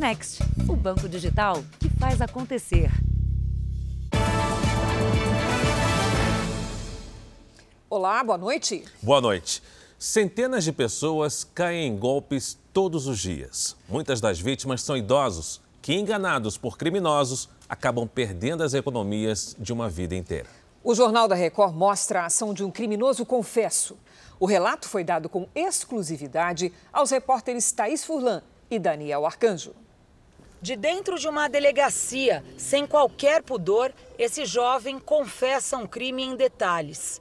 Next, o banco digital que faz acontecer. Olá, boa noite. Boa noite. Centenas de pessoas caem em golpes todos os dias. Muitas das vítimas são idosos que, enganados por criminosos, acabam perdendo as economias de uma vida inteira. O Jornal da Record mostra a ação de um criminoso confesso. O relato foi dado com exclusividade aos repórteres Thaís Furlan e Daniel Arcanjo. De dentro de uma delegacia, sem qualquer pudor, esse jovem confessa um crime em detalhes.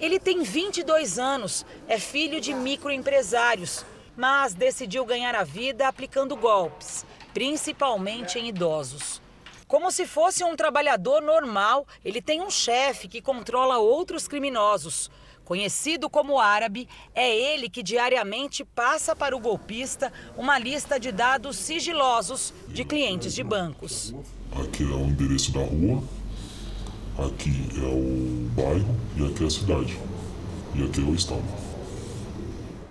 Ele tem 22 anos, é filho de microempresários, mas decidiu ganhar a vida aplicando golpes, principalmente em idosos. Como se fosse um trabalhador normal, ele tem um chefe que controla outros criminosos. Conhecido como árabe, é ele que diariamente passa para o golpista uma lista de dados sigilosos de clientes de bancos. Aqui é o endereço da rua, aqui é o bairro e aqui é a cidade. E aqui é o estado.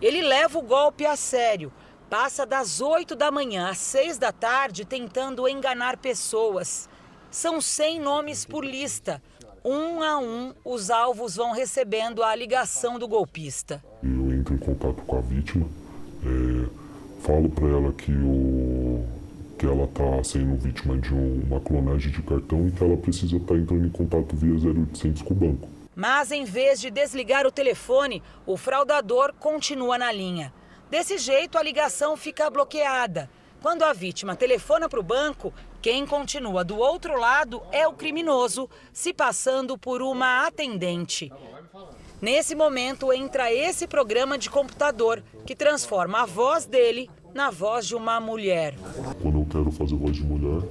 Ele leva o golpe a sério. Passa das 8 da manhã às 6 da tarde tentando enganar pessoas. São 100 nomes por lista. Um a um, os alvos vão recebendo a ligação do golpista. Eu entro em contato com a vítima, é, falo para ela que, o, que ela está sendo vítima de uma clonagem de cartão e que ela precisa estar tá entrando em contato via 0800 com o banco. Mas em vez de desligar o telefone, o fraudador continua na linha. Desse jeito, a ligação fica bloqueada. Quando a vítima telefona para o banco, quem continua do outro lado é o criminoso, se passando por uma atendente. Nesse momento entra esse programa de computador que transforma a voz dele na voz de uma mulher. Quando eu quero fazer voz de mulher,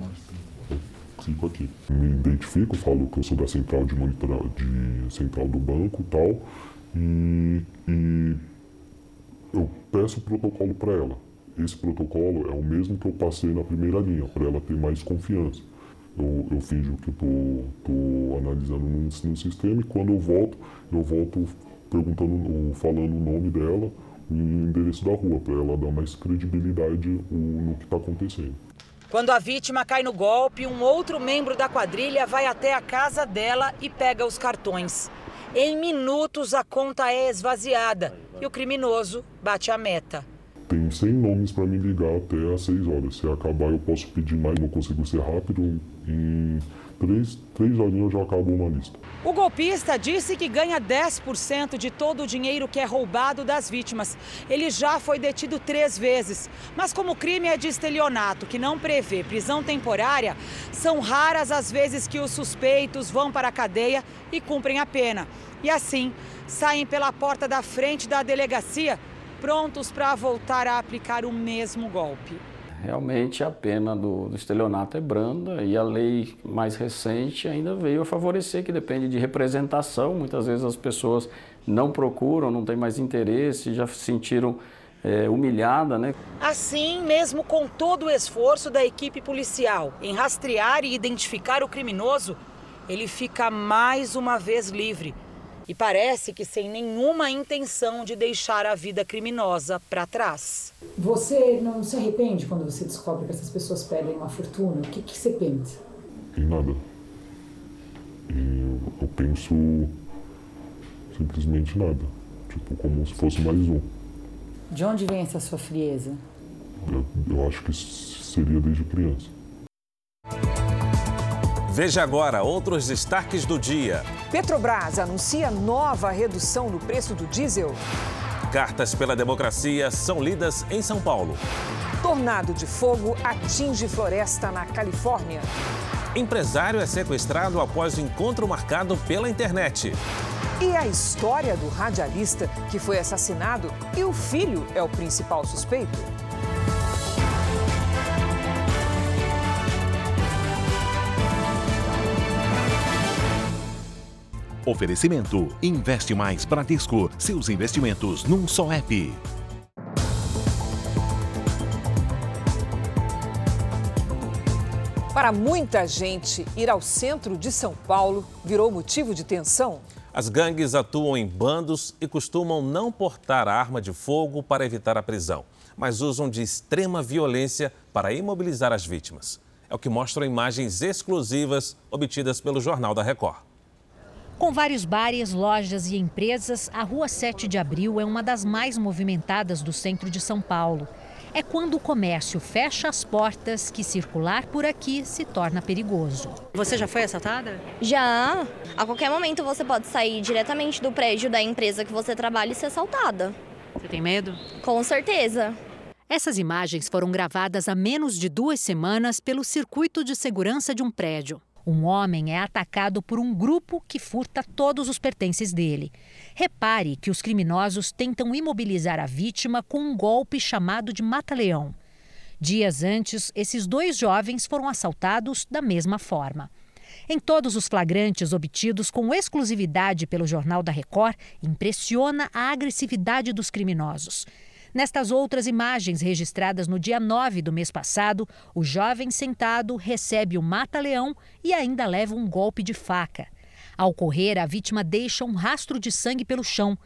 eu fico aqui. Me identifico, falo que eu sou da central de, de central do banco e tal, e, e eu peço o protocolo para ela esse protocolo é o mesmo que eu passei na primeira linha, para ela ter mais confiança. Eu, eu finjo que estou analisando no, no, sistema e quando eu volto, eu volto perguntando, falando o nome dela e o endereço da rua, para ela dar mais credibilidade no que está acontecendo. Quando a vítima cai no golpe, um outro membro da quadrilha vai até a casa dela e pega os cartões. Em minutos, a conta é esvaziada e o criminoso bate a meta tem 100 nomes para me ligar até às 6 horas. Se acabar, eu posso pedir mais, não consigo ser rápido. Em 3, 3 horinhas eu já acabo uma lista. O golpista disse que ganha 10% de todo o dinheiro que é roubado das vítimas. Ele já foi detido três vezes. Mas como o crime é de estelionato, que não prevê prisão temporária, são raras as vezes que os suspeitos vão para a cadeia e cumprem a pena. E assim, saem pela porta da frente da delegacia prontos para voltar a aplicar o mesmo golpe. Realmente a pena do, do, estelionato é branda e a lei mais recente ainda veio a favorecer, que depende de representação. Muitas vezes as pessoas não procuram, não têm mais interesse, já se sentiram é, humilhada, né? Assim, mesmo com todo o esforço da equipe policial em rastrear e identificar o criminoso, ele fica mais uma vez livre e parece que sem nenhuma intenção de deixar a vida criminosa para trás. Você não se arrepende quando você descobre que essas pessoas perdem uma fortuna? O que, que você pensa? Em nada. E eu penso simplesmente nada. Tipo, como se fosse mais um. De onde vem essa sua frieza? Eu, eu acho que seria desde criança. Veja agora outros destaques do dia. Petrobras anuncia nova redução no preço do diesel. Cartas pela democracia são lidas em São Paulo. Tornado de fogo atinge floresta na Califórnia. Empresário é sequestrado após encontro marcado pela internet. E a história do radialista que foi assassinado e o filho é o principal suspeito. Oferecimento: Investe Mais Bradesco. Seus investimentos num só app. Para muita gente, ir ao centro de São Paulo virou motivo de tensão. As gangues atuam em bandos e costumam não portar arma de fogo para evitar a prisão. mas usam de extrema violência para imobilizar as vítimas. É o que mostram imagens exclusivas obtidas pelo Jornal da Record. Com vários bares, lojas e empresas, a Rua 7 de Abril é uma das mais movimentadas do centro de São Paulo. É quando o comércio fecha as portas que circular por aqui se torna perigoso. Você já foi assaltada? Já. A qualquer momento você pode sair diretamente do prédio da empresa que você trabalha e ser assaltada. Você tem medo? Com certeza. Essas imagens foram gravadas há menos de duas semanas pelo circuito de segurança de um prédio. Um homem é atacado por um grupo que furta todos os pertences dele. Repare que os criminosos tentam imobilizar a vítima com um golpe chamado de mata-leão. Dias antes, esses dois jovens foram assaltados da mesma forma. Em todos os flagrantes obtidos com exclusividade pelo Jornal da Record, impressiona a agressividade dos criminosos. Nestas outras imagens registradas no dia 9 do mês passado, o jovem sentado recebe o mata-leão e ainda leva um golpe de faca. Ao correr, a vítima deixa um rastro de sangue pelo chão.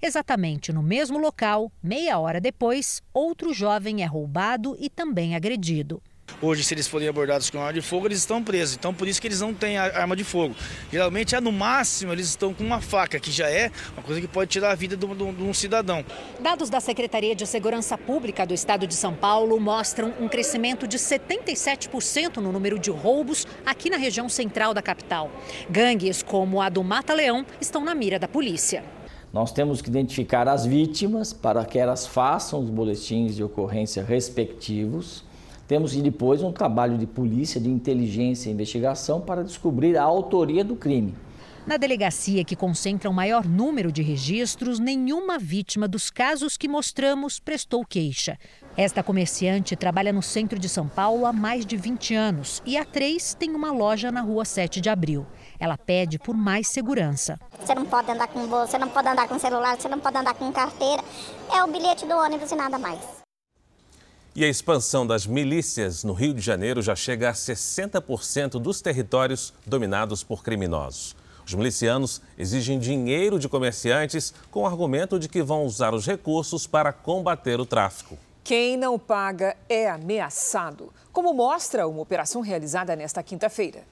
Exatamente no mesmo local, meia hora depois, outro jovem é roubado e também agredido. Hoje, se eles forem abordados com arma de fogo, eles estão presos. Então, por isso que eles não têm arma de fogo. Geralmente, é no máximo, eles estão com uma faca, que já é uma coisa que pode tirar a vida de um cidadão. Dados da Secretaria de Segurança Pública do Estado de São Paulo mostram um crescimento de 77% no número de roubos aqui na região central da capital. Gangues como a do Mata-Leão estão na mira da polícia. Nós temos que identificar as vítimas para que elas façam os boletins de ocorrência respectivos temos depois um trabalho de polícia, de inteligência e investigação para descobrir a autoria do crime. Na delegacia, que concentra o maior número de registros, nenhuma vítima dos casos que mostramos prestou queixa. Esta comerciante trabalha no centro de São Paulo há mais de 20 anos e há três tem uma loja na rua 7 de abril. Ela pede por mais segurança. Você não pode andar com bolsa, você não pode andar com celular, você não pode andar com carteira. É o bilhete do ônibus e nada mais. E a expansão das milícias no Rio de Janeiro já chega a 60% dos territórios dominados por criminosos. Os milicianos exigem dinheiro de comerciantes com o argumento de que vão usar os recursos para combater o tráfico. Quem não paga é ameaçado, como mostra uma operação realizada nesta quinta-feira.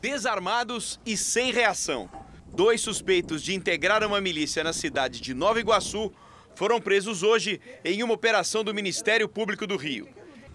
Desarmados e sem reação. Dois suspeitos de integrar uma milícia na cidade de Nova Iguaçu foram presos hoje em uma operação do Ministério Público do Rio.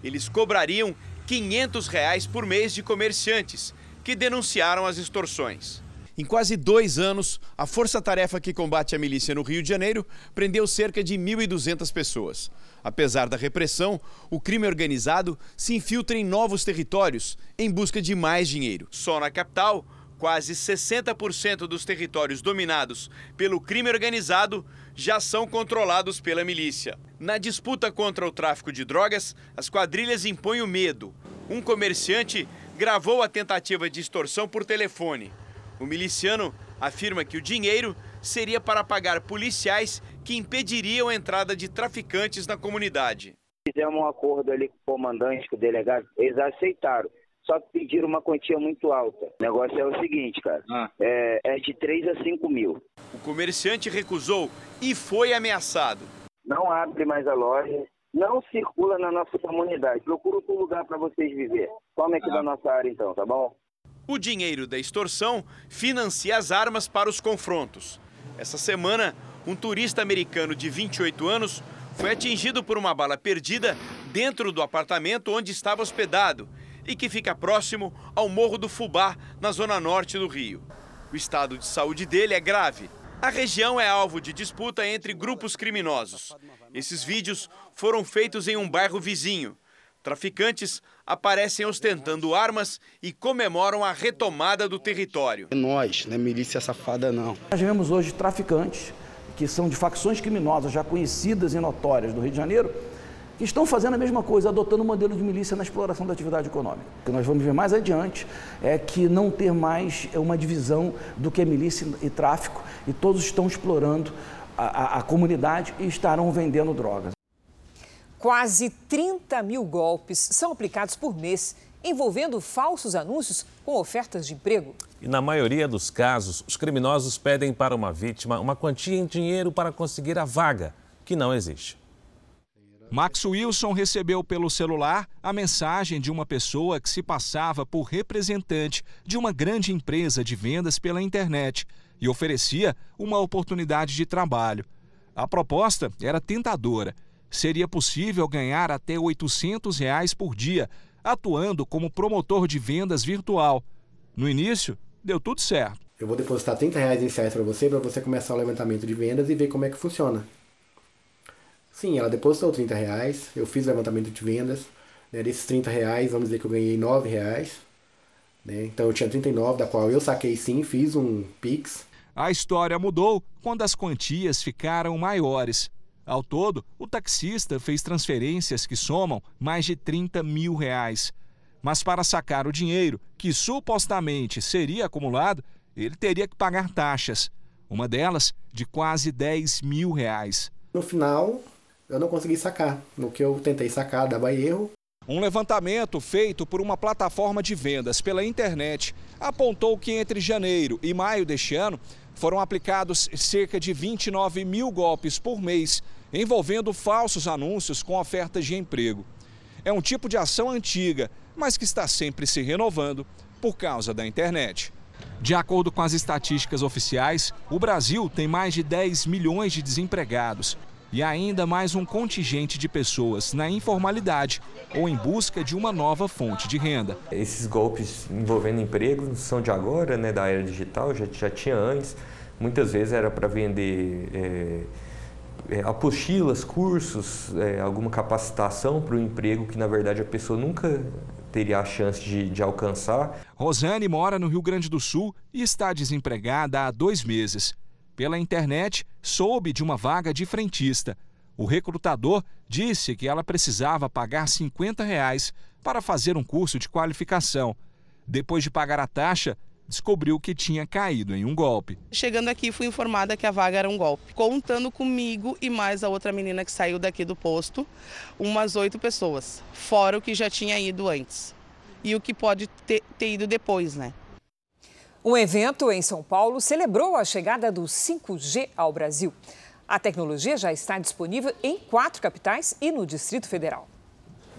Eles cobrariam 500 reais por mês de comerciantes que denunciaram as extorsões. Em quase dois anos, a força-tarefa que combate a milícia no Rio de Janeiro prendeu cerca de 1.200 pessoas. Apesar da repressão, o crime organizado se infiltra em novos territórios em busca de mais dinheiro. Só na capital, quase 60% dos territórios dominados pelo crime organizado já são controlados pela milícia. Na disputa contra o tráfico de drogas, as quadrilhas impõem o medo. Um comerciante gravou a tentativa de extorsão por telefone. O miliciano afirma que o dinheiro seria para pagar policiais que impediriam a entrada de traficantes na comunidade. Fizemos um acordo ali com o comandante, com o delegado, eles aceitaram só que pediram uma quantia muito alta. O negócio é o seguinte, cara, ah. é, é de 3 a 5 mil. O comerciante recusou e foi ameaçado. Não abre mais a loja, não circula na nossa comunidade. Procura outro lugar para vocês viver. Tome aqui ah. da nossa área então, tá bom? O dinheiro da extorsão financia as armas para os confrontos. Essa semana, um turista americano de 28 anos foi atingido por uma bala perdida dentro do apartamento onde estava hospedado e que fica próximo ao Morro do Fubá, na zona norte do Rio. O estado de saúde dele é grave. A região é alvo de disputa entre grupos criminosos. Esses vídeos foram feitos em um bairro vizinho. Traficantes aparecem ostentando armas e comemoram a retomada do território. É nós, não é milícia safada não. Nós vemos hoje traficantes que são de facções criminosas já conhecidas e notórias do Rio de Janeiro, que estão fazendo a mesma coisa, adotando o um modelo de milícia na exploração da atividade econômica. O que nós vamos ver mais adiante é que não ter mais uma divisão do que é milícia e tráfico, e todos estão explorando a, a, a comunidade e estarão vendendo drogas. Quase 30 mil golpes são aplicados por mês, envolvendo falsos anúncios com ofertas de emprego. E na maioria dos casos, os criminosos pedem para uma vítima uma quantia em dinheiro para conseguir a vaga, que não existe. Max Wilson recebeu pelo celular a mensagem de uma pessoa que se passava por representante de uma grande empresa de vendas pela internet e oferecia uma oportunidade de trabalho. A proposta era tentadora. Seria possível ganhar até 800 reais por dia, atuando como promotor de vendas virtual. No início, deu tudo certo. Eu vou depositar 30 reais iniciais para você, para você começar o levantamento de vendas e ver como é que funciona. Sim, ela depositou 30 reais, eu fiz o levantamento de vendas. Né, desses 30 reais, vamos dizer que eu ganhei 9 reais. Né, então eu tinha 39, da qual eu saquei sim, fiz um Pix. A história mudou quando as quantias ficaram maiores. Ao todo, o taxista fez transferências que somam mais de 30 mil reais. Mas para sacar o dinheiro, que supostamente seria acumulado, ele teria que pagar taxas. Uma delas de quase 10 mil reais. No final, eu não consegui sacar. No que eu tentei sacar, dava erro. Um levantamento feito por uma plataforma de vendas pela internet apontou que entre janeiro e maio deste ano foram aplicados cerca de 29 mil golpes por mês, envolvendo falsos anúncios com ofertas de emprego. É um tipo de ação antiga, mas que está sempre se renovando por causa da internet. De acordo com as estatísticas oficiais, o Brasil tem mais de 10 milhões de desempregados e ainda mais um contingente de pessoas na informalidade ou em busca de uma nova fonte de renda. Esses golpes envolvendo emprego não são de agora, né, da era digital, já, já tinha antes. Muitas vezes era para vender é, é, apostilas, cursos, é, alguma capacitação para o emprego que na verdade a pessoa nunca teria a chance de, de alcançar. Rosane mora no Rio Grande do Sul e está desempregada há dois meses. Pela internet, soube de uma vaga de frentista. O recrutador disse que ela precisava pagar 50 reais para fazer um curso de qualificação. Depois de pagar a taxa, descobriu que tinha caído em um golpe. Chegando aqui, fui informada que a vaga era um golpe. Contando comigo e mais a outra menina que saiu daqui do posto, umas oito pessoas, fora o que já tinha ido antes. E o que pode ter, ter ido depois, né? Um evento em São Paulo celebrou a chegada do 5G ao Brasil. A tecnologia já está disponível em quatro capitais e no Distrito Federal.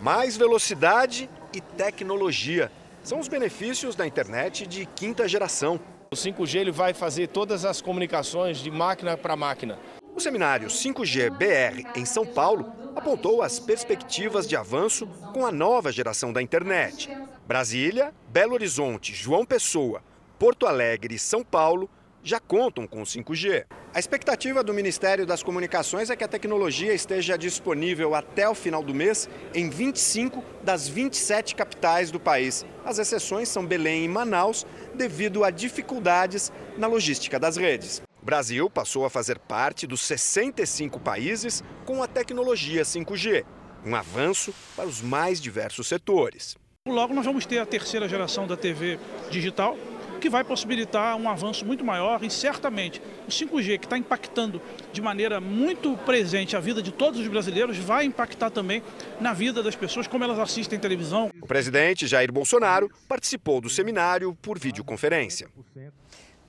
Mais velocidade e tecnologia são os benefícios da internet de quinta geração. O 5G ele vai fazer todas as comunicações de máquina para máquina. O seminário 5G BR em São Paulo apontou as perspectivas de avanço com a nova geração da internet. Brasília, Belo Horizonte, João Pessoa, Porto Alegre e São Paulo já contam com o 5G. A expectativa do Ministério das Comunicações é que a tecnologia esteja disponível até o final do mês em 25 das 27 capitais do país. As exceções são Belém e Manaus, devido a dificuldades na logística das redes. O Brasil passou a fazer parte dos 65 países com a tecnologia 5G, um avanço para os mais diversos setores. Logo nós vamos ter a terceira geração da TV digital, que vai possibilitar um avanço muito maior e certamente o 5G, que está impactando de maneira muito presente a vida de todos os brasileiros, vai impactar também na vida das pessoas, como elas assistem televisão. O presidente Jair Bolsonaro participou do seminário por videoconferência.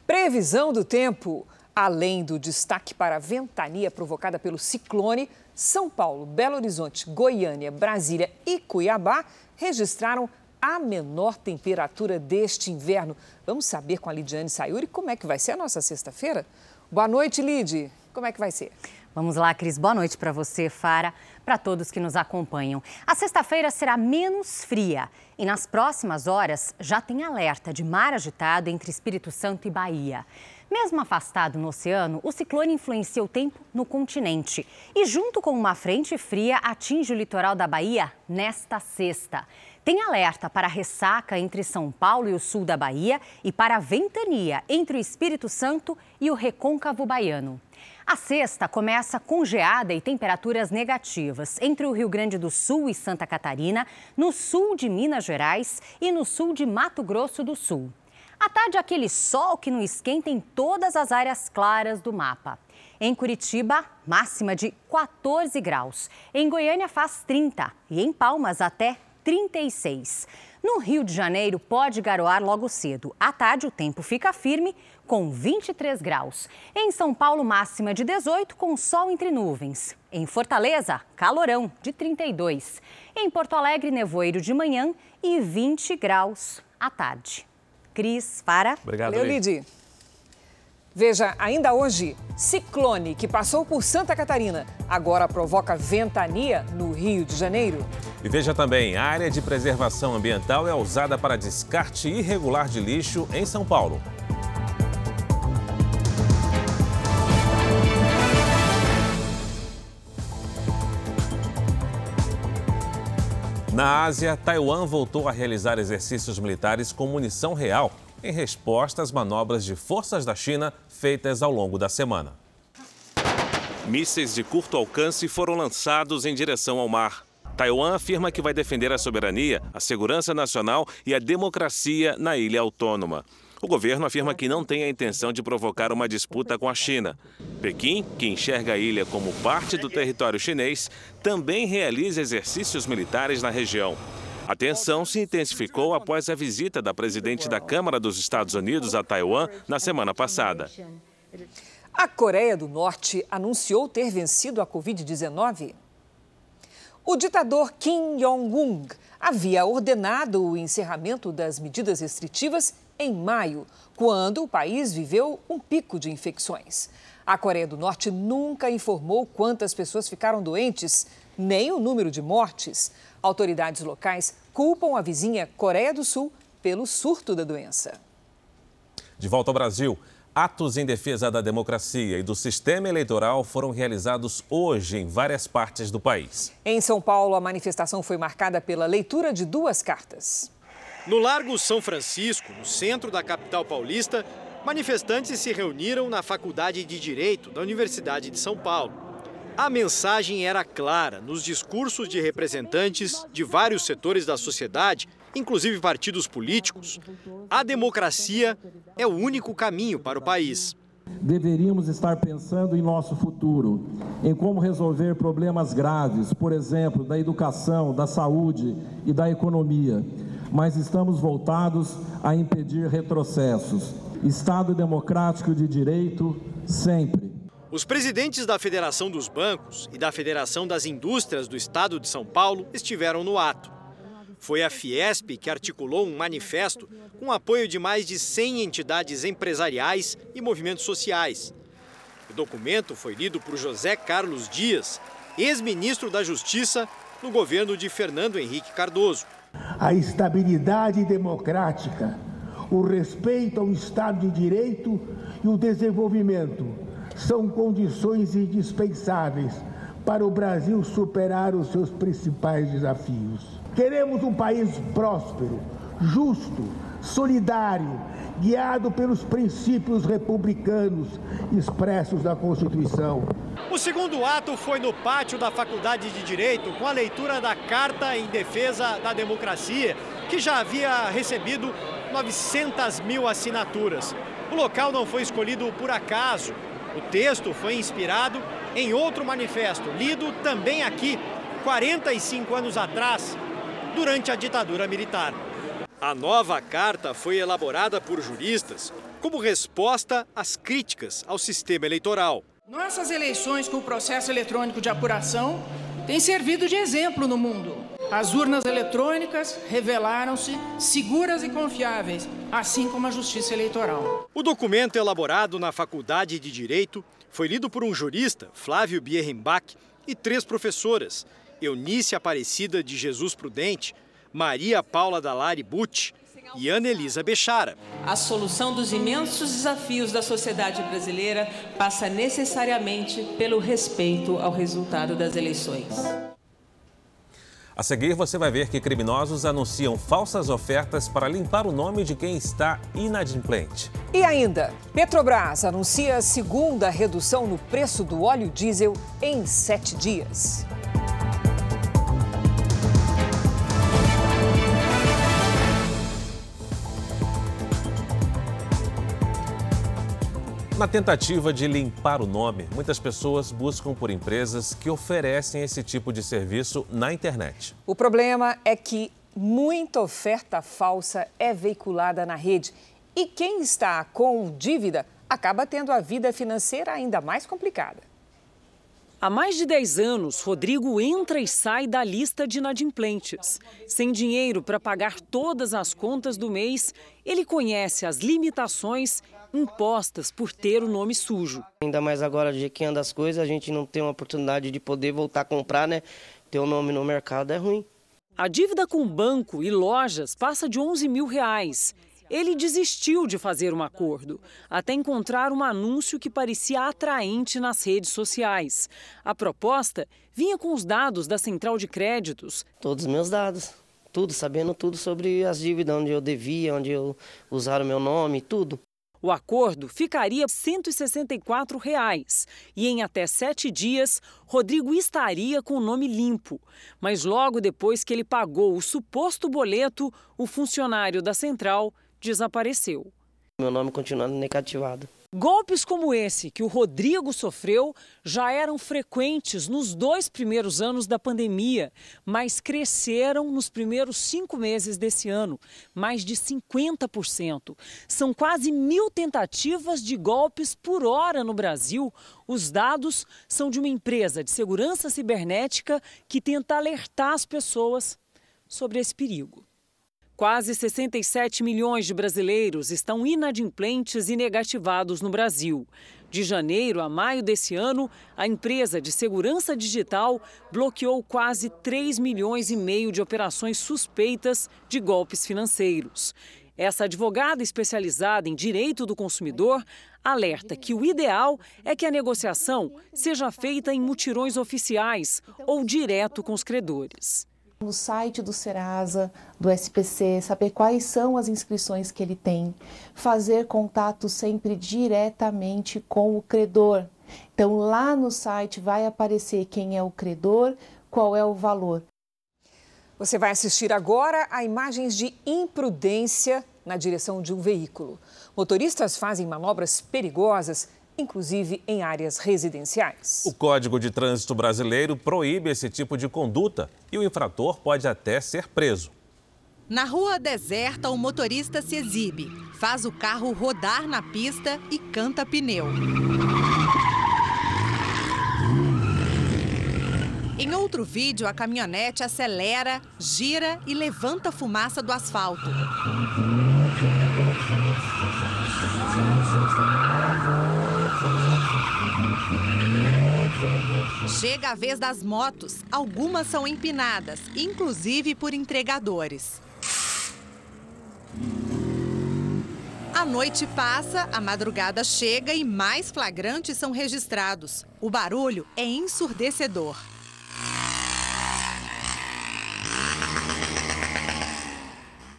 Previsão do tempo. Além do destaque para a ventania provocada pelo ciclone, São Paulo, Belo Horizonte, Goiânia, Brasília e Cuiabá registraram a menor temperatura deste inverno. Vamos saber com a Lidiane Sayuri como é que vai ser a nossa sexta-feira? Boa noite, Lid. Como é que vai ser? Vamos lá, Cris. Boa noite para você, Fara, para todos que nos acompanham. A sexta-feira será menos fria e nas próximas horas já tem alerta de mar agitado entre Espírito Santo e Bahia. Mesmo afastado no oceano, o ciclone influencia o tempo no continente e, junto com uma frente fria, atinge o litoral da Bahia nesta sexta. Tem alerta para ressaca entre São Paulo e o sul da Bahia e para ventania entre o Espírito Santo e o recôncavo baiano. A sexta começa com geada e temperaturas negativas entre o Rio Grande do Sul e Santa Catarina, no sul de Minas Gerais e no sul de Mato Grosso do Sul. À tarde, aquele sol que não esquenta em todas as áreas claras do mapa. Em Curitiba, máxima de 14 graus. Em Goiânia, faz 30 e em Palmas, até 36. No Rio de Janeiro, pode garoar logo cedo. À tarde, o tempo fica firme, com 23 graus. Em São Paulo, máxima de 18, com sol entre nuvens. Em Fortaleza, calorão, de 32. Em Porto Alegre, nevoeiro de manhã e 20 graus à tarde. Cris, para. Obrigado, Leolide. Veja, ainda hoje, ciclone que passou por Santa Catarina agora provoca ventania no Rio de Janeiro. E veja também, a área de preservação ambiental é usada para descarte irregular de lixo em São Paulo. Na Ásia, Taiwan voltou a realizar exercícios militares com munição real em resposta às manobras de forças da China feitas ao longo da semana. Mísseis de curto alcance foram lançados em direção ao mar. Taiwan afirma que vai defender a soberania, a segurança nacional e a democracia na ilha autônoma. O governo afirma que não tem a intenção de provocar uma disputa com a China. Pequim, que enxerga a ilha como parte do território chinês, também realiza exercícios militares na região. A tensão se intensificou após a visita da presidente da Câmara dos Estados Unidos a Taiwan na semana passada. A Coreia do Norte anunciou ter vencido a Covid-19. O ditador Kim Jong-un havia ordenado o encerramento das medidas restritivas em maio, quando o país viveu um pico de infecções. A Coreia do Norte nunca informou quantas pessoas ficaram doentes, nem o número de mortes. Autoridades locais culpam a vizinha Coreia do Sul pelo surto da doença. De volta ao Brasil, atos em defesa da democracia e do sistema eleitoral foram realizados hoje em várias partes do país. Em São Paulo, a manifestação foi marcada pela leitura de duas cartas. No Largo São Francisco, no centro da capital paulista, manifestantes se reuniram na Faculdade de Direito da Universidade de São Paulo. A mensagem era clara nos discursos de representantes de vários setores da sociedade, inclusive partidos políticos. A democracia é o único caminho para o país. Deveríamos estar pensando em nosso futuro, em como resolver problemas graves, por exemplo, da educação, da saúde e da economia mas estamos voltados a impedir retrocessos. Estado democrático de direito, sempre. Os presidentes da Federação dos Bancos e da Federação das Indústrias do Estado de São Paulo estiveram no ato. Foi a Fiesp que articulou um manifesto com apoio de mais de 100 entidades empresariais e movimentos sociais. O documento foi lido por José Carlos Dias, ex-ministro da Justiça no governo de Fernando Henrique Cardoso a estabilidade democrática, o respeito ao Estado de Direito e o desenvolvimento são condições indispensáveis para o Brasil superar os seus principais desafios. Queremos um país próspero, justo, solidário, guiado pelos princípios republicanos expressos na Constituição. O segundo ato foi no pátio da Faculdade de Direito, com a leitura da Carta em Defesa da Democracia, que já havia recebido 900 mil assinaturas. O local não foi escolhido por acaso. O texto foi inspirado em outro manifesto, lido também aqui, 45 anos atrás, durante a ditadura militar. A nova carta foi elaborada por juristas como resposta às críticas ao sistema eleitoral. Nossas eleições com o processo eletrônico de apuração têm servido de exemplo no mundo. As urnas eletrônicas revelaram-se seguras e confiáveis, assim como a justiça eleitoral. O documento elaborado na Faculdade de Direito foi lido por um jurista, Flávio Bierrenbach, e três professoras, Eunice Aparecida de Jesus Prudente, Maria Paula Dalari Butti e Ana Elisa Bechara. A solução dos imensos desafios da sociedade brasileira passa necessariamente pelo respeito ao resultado das eleições. A seguir, você vai ver que criminosos anunciam falsas ofertas para limpar o nome de quem está inadimplente. E ainda, Petrobras anuncia a segunda redução no preço do óleo diesel em sete dias. Na tentativa de limpar o nome, muitas pessoas buscam por empresas que oferecem esse tipo de serviço na internet. O problema é que muita oferta falsa é veiculada na rede. E quem está com dívida acaba tendo a vida financeira ainda mais complicada. Há mais de 10 anos, Rodrigo entra e sai da lista de inadimplentes. Sem dinheiro para pagar todas as contas do mês, ele conhece as limitações impostas por ter o nome sujo. Ainda mais agora, de que anda as coisas, a gente não tem uma oportunidade de poder voltar a comprar, né? Ter o nome no mercado é ruim. A dívida com banco e lojas passa de 11 mil reais. Ele desistiu de fazer um acordo, até encontrar um anúncio que parecia atraente nas redes sociais. A proposta vinha com os dados da central de créditos. Todos os meus dados, tudo, sabendo tudo sobre as dívidas, onde eu devia, onde eu usaram meu nome, tudo. O acordo ficaria 164 reais, e em até sete dias, Rodrigo estaria com o nome limpo. Mas logo depois que ele pagou o suposto boleto, o funcionário da central desapareceu. Meu nome continuando negativado. Golpes como esse que o Rodrigo sofreu já eram frequentes nos dois primeiros anos da pandemia, mas cresceram nos primeiros cinco meses desse ano, mais de 50%. São quase mil tentativas de golpes por hora no Brasil. Os dados são de uma empresa de segurança cibernética que tenta alertar as pessoas sobre esse perigo. Quase 67 milhões de brasileiros estão inadimplentes e negativados no Brasil. De janeiro a maio desse ano, a empresa de segurança digital bloqueou quase 3 milhões e meio de operações suspeitas de golpes financeiros. Essa advogada especializada em direito do consumidor alerta que o ideal é que a negociação seja feita em mutirões oficiais ou direto com os credores no site do Serasa, do SPC, saber quais são as inscrições que ele tem, fazer contato sempre diretamente com o credor. Então, lá no site vai aparecer quem é o credor, qual é o valor. Você vai assistir agora a imagens de imprudência na direção de um veículo. Motoristas fazem manobras perigosas inclusive em áreas residenciais. O Código de Trânsito Brasileiro proíbe esse tipo de conduta e o infrator pode até ser preso. Na rua deserta, o motorista se exibe, faz o carro rodar na pista e canta pneu. Em outro vídeo, a caminhonete acelera, gira e levanta fumaça do asfalto. Chega a vez das motos. Algumas são empinadas, inclusive por entregadores. A noite passa, a madrugada chega e mais flagrantes são registrados. O barulho é ensurdecedor.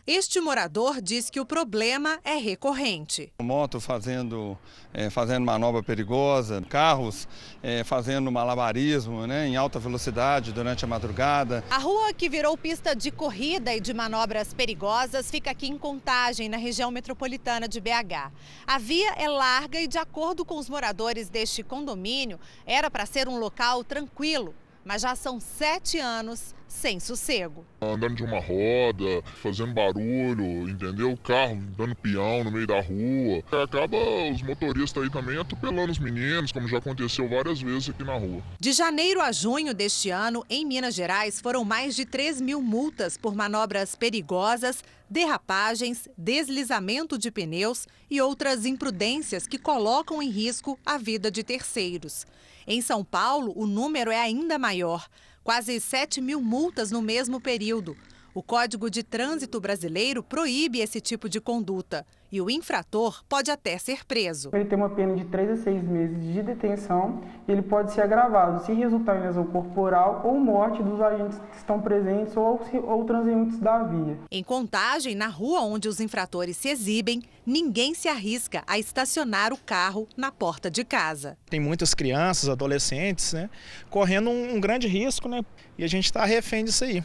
Este morador diz que o problema é recorrente. Moto fazendo, é, fazendo manobra perigosa, carros é, fazendo malabarismo né, em alta velocidade durante a madrugada. A rua que virou pista de corrida e de manobras perigosas fica aqui em Contagem, na região metropolitana de BH. A via é larga e, de acordo com os moradores deste condomínio, era para ser um local tranquilo, mas já são sete anos sem sossego. Andando de uma roda, fazendo barulho, entendeu? O carro dando peão no meio da rua. Acaba os motoristas aí também atropelando os meninos, como já aconteceu várias vezes aqui na rua. De janeiro a junho deste ano, em Minas Gerais, foram mais de 3 mil multas por manobras perigosas, derrapagens, deslizamento de pneus e outras imprudências que colocam em risco a vida de terceiros. Em São Paulo, o número é ainda maior quase 7 mil multas no mesmo período. O Código de Trânsito Brasileiro proíbe esse tipo de conduta e o infrator pode até ser preso. Ele tem uma pena de 3 a 6 meses de detenção e ele pode ser agravado se resultar em lesão corporal ou morte dos agentes que estão presentes ou, ou transeuntes da via. Em contagem, na rua onde os infratores se exibem, ninguém se arrisca a estacionar o carro na porta de casa. Tem muitas crianças, adolescentes, né, correndo um, um grande risco, né, e a gente está refém disso aí.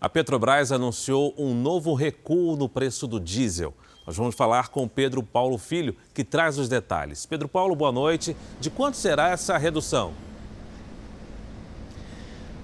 A Petrobras anunciou um novo recuo no preço do diesel. Nós vamos falar com Pedro Paulo Filho, que traz os detalhes. Pedro Paulo, boa noite. De quanto será essa redução?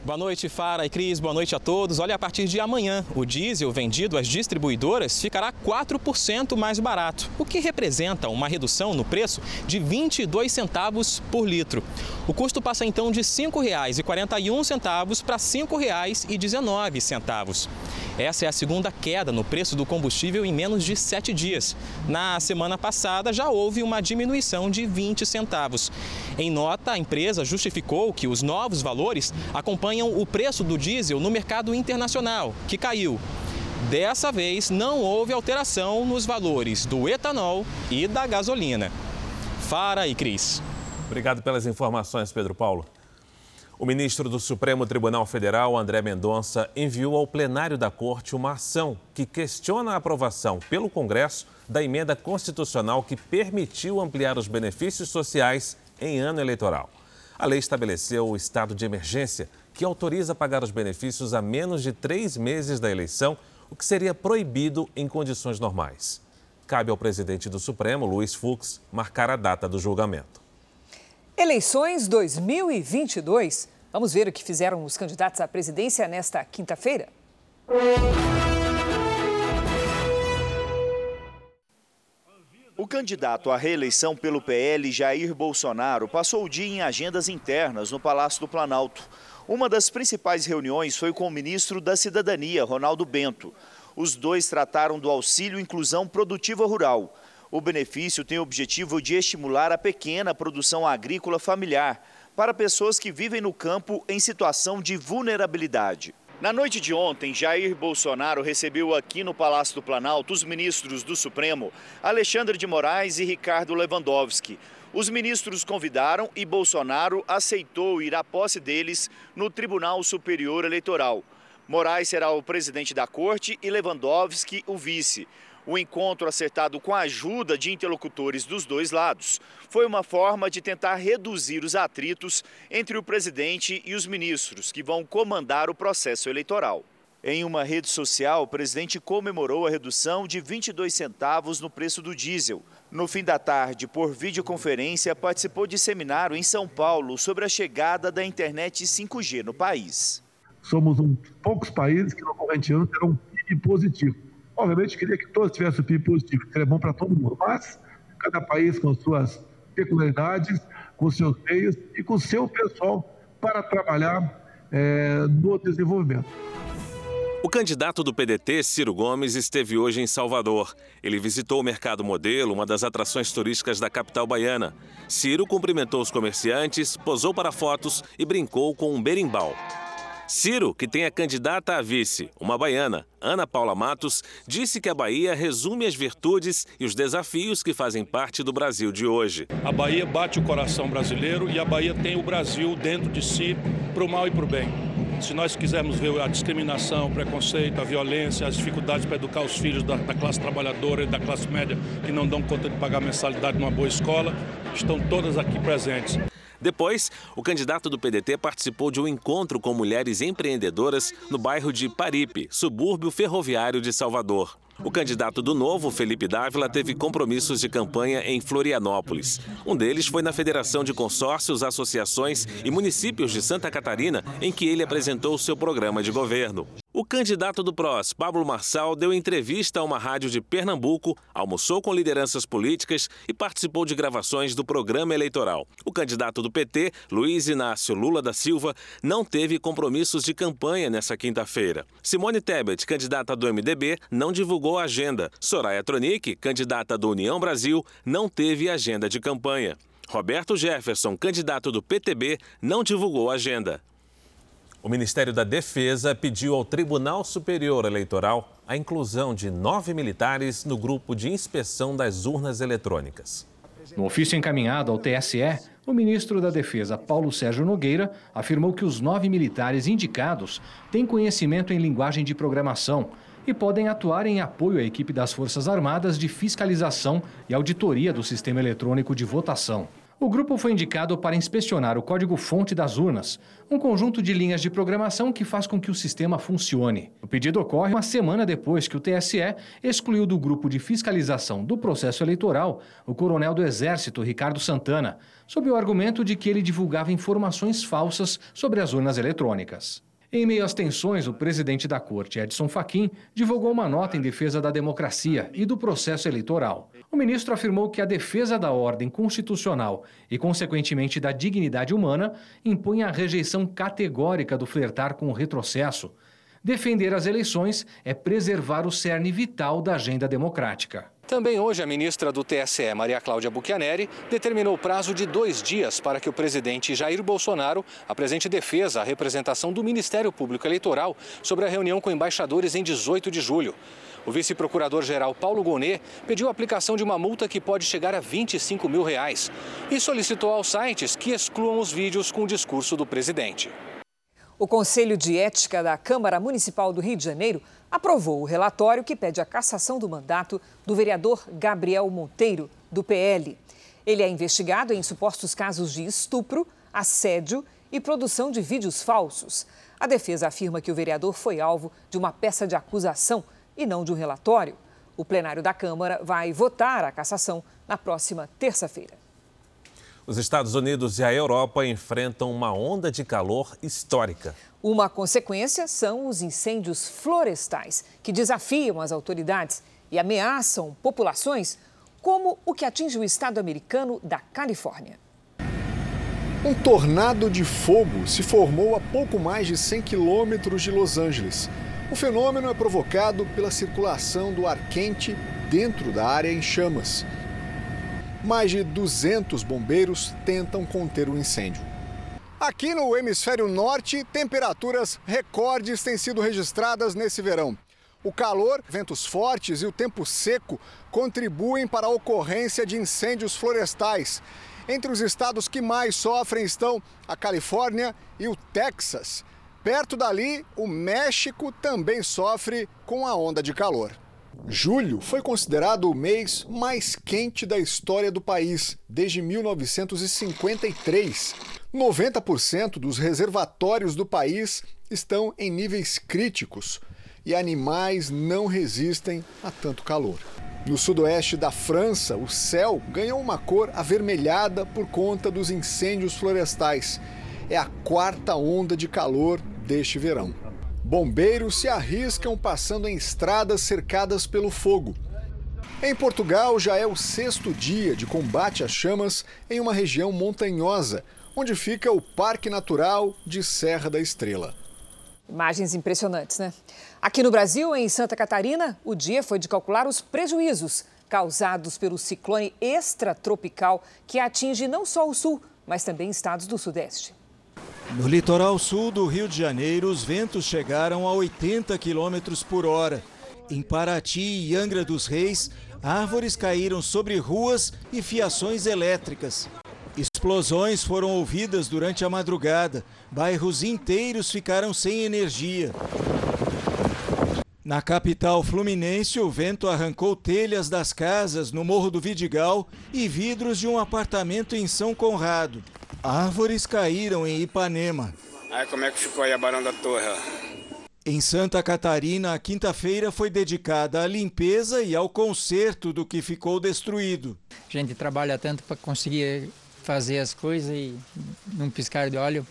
Boa noite, Fara e Cris. Boa noite a todos. Olha, a partir de amanhã, o diesel vendido às distribuidoras ficará 4% mais barato, o que representa uma redução no preço de 22 centavos por litro. O custo passa então de R$ 5,41 para R$ 5,19. Essa é a segunda queda no preço do combustível em menos de sete dias. Na semana passada já houve uma diminuição de 20 centavos. Em nota, a empresa justificou que os novos valores acompanham acompanham o preço do diesel no mercado internacional, que caiu. Dessa vez, não houve alteração nos valores do etanol e da gasolina. Fara e Cris. Obrigado pelas informações, Pedro Paulo. O ministro do Supremo Tribunal Federal, André Mendonça, enviou ao plenário da Corte uma ação que questiona a aprovação pelo Congresso da emenda constitucional que permitiu ampliar os benefícios sociais em ano eleitoral. A lei estabeleceu o estado de emergência que autoriza pagar os benefícios a menos de três meses da eleição, o que seria proibido em condições normais. Cabe ao presidente do Supremo, Luiz Fux, marcar a data do julgamento. Eleições 2022. Vamos ver o que fizeram os candidatos à presidência nesta quinta-feira? O candidato à reeleição pelo PL, Jair Bolsonaro, passou o dia em agendas internas no Palácio do Planalto. Uma das principais reuniões foi com o ministro da Cidadania, Ronaldo Bento. Os dois trataram do auxílio inclusão produtiva rural. O benefício tem o objetivo de estimular a pequena produção agrícola familiar para pessoas que vivem no campo em situação de vulnerabilidade. Na noite de ontem, Jair Bolsonaro recebeu aqui no Palácio do Planalto os ministros do Supremo, Alexandre de Moraes e Ricardo Lewandowski. Os ministros convidaram e Bolsonaro aceitou ir à posse deles no Tribunal Superior Eleitoral. Moraes será o presidente da corte e Lewandowski o vice. O encontro acertado com a ajuda de interlocutores dos dois lados foi uma forma de tentar reduzir os atritos entre o presidente e os ministros que vão comandar o processo eleitoral. Em uma rede social, o presidente comemorou a redução de 22 centavos no preço do diesel. No fim da tarde, por videoconferência, participou de seminário em São Paulo sobre a chegada da internet 5G no país. Somos um dos poucos países que no corrente ano terão um PIB positivo. Obviamente, queria que todos tivessem o PIB positivo, que seria bom para todo mundo, mas cada país com suas peculiaridades, com seus meios e com seu pessoal para trabalhar é, no desenvolvimento. O candidato do PDT, Ciro Gomes, esteve hoje em Salvador. Ele visitou o Mercado Modelo, uma das atrações turísticas da capital baiana. Ciro cumprimentou os comerciantes, posou para fotos e brincou com um berimbau. Ciro, que tem a candidata a vice, uma baiana, Ana Paula Matos, disse que a Bahia resume as virtudes e os desafios que fazem parte do Brasil de hoje. A Bahia bate o coração brasileiro e a Bahia tem o Brasil dentro de si, para o mal e para o bem. Se nós quisermos ver a discriminação, o preconceito, a violência, as dificuldades para educar os filhos da, da classe trabalhadora e da classe média que não dão conta de pagar mensalidade numa boa escola, estão todas aqui presentes. Depois, o candidato do PDT participou de um encontro com mulheres empreendedoras no bairro de Paripe, subúrbio ferroviário de Salvador. O candidato do Novo, Felipe Dávila, teve compromissos de campanha em Florianópolis. Um deles foi na Federação de Consórcios, Associações e Municípios de Santa Catarina, em que ele apresentou seu programa de governo. O candidato do PROS, Pablo Marçal, deu entrevista a uma rádio de Pernambuco, almoçou com lideranças políticas e participou de gravações do programa eleitoral. O candidato do PT, Luiz Inácio Lula da Silva, não teve compromissos de campanha nessa quinta-feira. Simone Tebet, candidata do MDB, não divulgou a agenda. Soraya Tronic, candidata do União Brasil, não teve agenda de campanha. Roberto Jefferson, candidato do PTB, não divulgou a agenda. O Ministério da Defesa pediu ao Tribunal Superior Eleitoral a inclusão de nove militares no grupo de inspeção das urnas eletrônicas. No ofício encaminhado ao TSE, o ministro da Defesa, Paulo Sérgio Nogueira, afirmou que os nove militares indicados têm conhecimento em linguagem de programação e podem atuar em apoio à equipe das Forças Armadas de fiscalização e auditoria do sistema eletrônico de votação. O grupo foi indicado para inspecionar o código-fonte das urnas, um conjunto de linhas de programação que faz com que o sistema funcione. O pedido ocorre uma semana depois que o TSE excluiu do grupo de fiscalização do processo eleitoral o coronel do Exército, Ricardo Santana, sob o argumento de que ele divulgava informações falsas sobre as urnas eletrônicas. Em meio às tensões, o presidente da corte, Edson Fachin, divulgou uma nota em defesa da democracia e do processo eleitoral. O ministro afirmou que a defesa da ordem constitucional e, consequentemente, da dignidade humana impõe a rejeição categórica do flertar com o retrocesso. Defender as eleições é preservar o cerne vital da agenda democrática. Também hoje, a ministra do TSE, Maria Cláudia Buchianeri, determinou o prazo de dois dias para que o presidente Jair Bolsonaro apresente defesa à representação do Ministério Público Eleitoral sobre a reunião com embaixadores em 18 de julho. O vice-procurador-geral Paulo Gonet pediu a aplicação de uma multa que pode chegar a 25 mil reais e solicitou aos sites que excluam os vídeos com o discurso do presidente. O Conselho de Ética da Câmara Municipal do Rio de Janeiro aprovou o relatório que pede a cassação do mandato do vereador Gabriel Monteiro, do PL. Ele é investigado em supostos casos de estupro, assédio e produção de vídeos falsos. A defesa afirma que o vereador foi alvo de uma peça de acusação e não de um relatório. O plenário da Câmara vai votar a cassação na próxima terça-feira. Os Estados Unidos e a Europa enfrentam uma onda de calor histórica. Uma consequência são os incêndios florestais, que desafiam as autoridades e ameaçam populações, como o que atinge o estado americano da Califórnia. Um tornado de fogo se formou a pouco mais de 100 quilômetros de Los Angeles. O fenômeno é provocado pela circulação do ar quente dentro da área em chamas. Mais de 200 bombeiros tentam conter o incêndio. Aqui no hemisfério norte, temperaturas recordes têm sido registradas nesse verão. O calor, ventos fortes e o tempo seco contribuem para a ocorrência de incêndios florestais. Entre os estados que mais sofrem estão a Califórnia e o Texas. Perto dali, o México também sofre com a onda de calor. Julho foi considerado o mês mais quente da história do país desde 1953. 90% dos reservatórios do país estão em níveis críticos e animais não resistem a tanto calor. No sudoeste da França, o céu ganhou uma cor avermelhada por conta dos incêndios florestais. É a quarta onda de calor deste verão. Bombeiros se arriscam passando em estradas cercadas pelo fogo. Em Portugal, já é o sexto dia de combate às chamas em uma região montanhosa, onde fica o Parque Natural de Serra da Estrela. Imagens impressionantes, né? Aqui no Brasil, em Santa Catarina, o dia foi de calcular os prejuízos causados pelo ciclone extratropical que atinge não só o sul, mas também estados do Sudeste. No litoral sul do Rio de Janeiro, os ventos chegaram a 80 quilômetros por hora. Em Paraty e Angra dos Reis, árvores caíram sobre ruas e fiações elétricas. Explosões foram ouvidas durante a madrugada. Bairros inteiros ficaram sem energia. Na capital fluminense, o vento arrancou telhas das casas no Morro do Vidigal e vidros de um apartamento em São Conrado. Árvores caíram em Ipanema. Aí como é que ficou aí a Barão da Torre? Em Santa Catarina, a quinta-feira foi dedicada à limpeza e ao conserto do que ficou destruído. A gente trabalha tanto para conseguir fazer as coisas e num piscar de óleo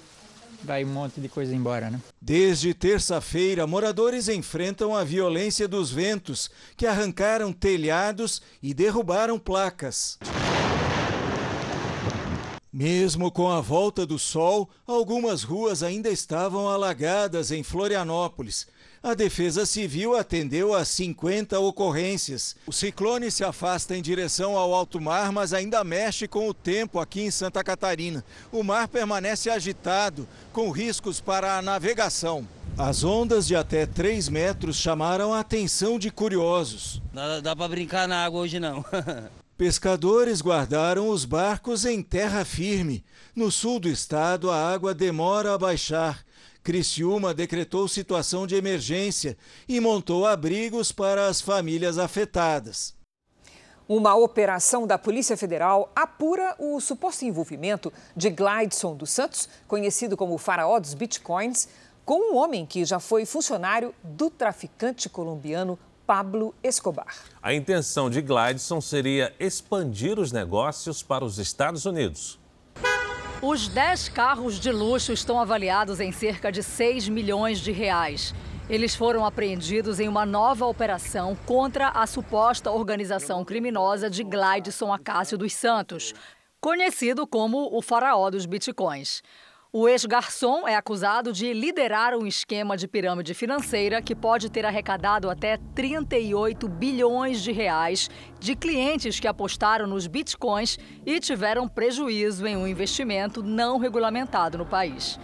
vai um monte de coisa embora, né? Desde terça-feira, moradores enfrentam a violência dos ventos que arrancaram telhados e derrubaram placas. Mesmo com a volta do sol, algumas ruas ainda estavam alagadas em Florianópolis. A Defesa Civil atendeu a 50 ocorrências. O ciclone se afasta em direção ao alto mar, mas ainda mexe com o tempo aqui em Santa Catarina. O mar permanece agitado, com riscos para a navegação. As ondas de até 3 metros chamaram a atenção de curiosos. Dá, dá para brincar na água hoje não. Pescadores guardaram os barcos em terra firme. No sul do estado, a água demora a baixar. Criciúma decretou situação de emergência e montou abrigos para as famílias afetadas. Uma operação da Polícia Federal apura o suposto envolvimento de Glidson dos Santos, conhecido como faraó dos bitcoins, com um homem que já foi funcionário do traficante colombiano Pablo Escobar. A intenção de Glidson seria expandir os negócios para os Estados Unidos. Os 10 carros de luxo estão avaliados em cerca de 6 milhões de reais. Eles foram apreendidos em uma nova operação contra a suposta organização criminosa de Glidson Acácio dos Santos, conhecido como o faraó dos bitcoins. O ex-garçom é acusado de liderar um esquema de pirâmide financeira que pode ter arrecadado até 38 bilhões de reais de clientes que apostaram nos bitcoins e tiveram prejuízo em um investimento não regulamentado no país.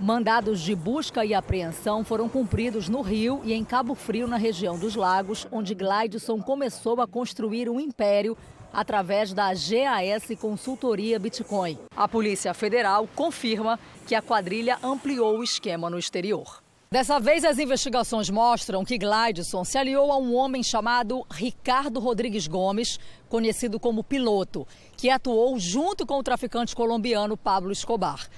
Mandados de busca e apreensão foram cumpridos no Rio e em Cabo Frio, na região dos Lagos, onde Glidson começou a construir um império através da GAS Consultoria Bitcoin. A Polícia Federal confirma que a quadrilha ampliou o esquema no exterior. Dessa vez, as investigações mostram que Glidson se aliou a um homem chamado Ricardo Rodrigues Gomes, conhecido como Piloto, que atuou junto com o traficante colombiano Pablo Escobar.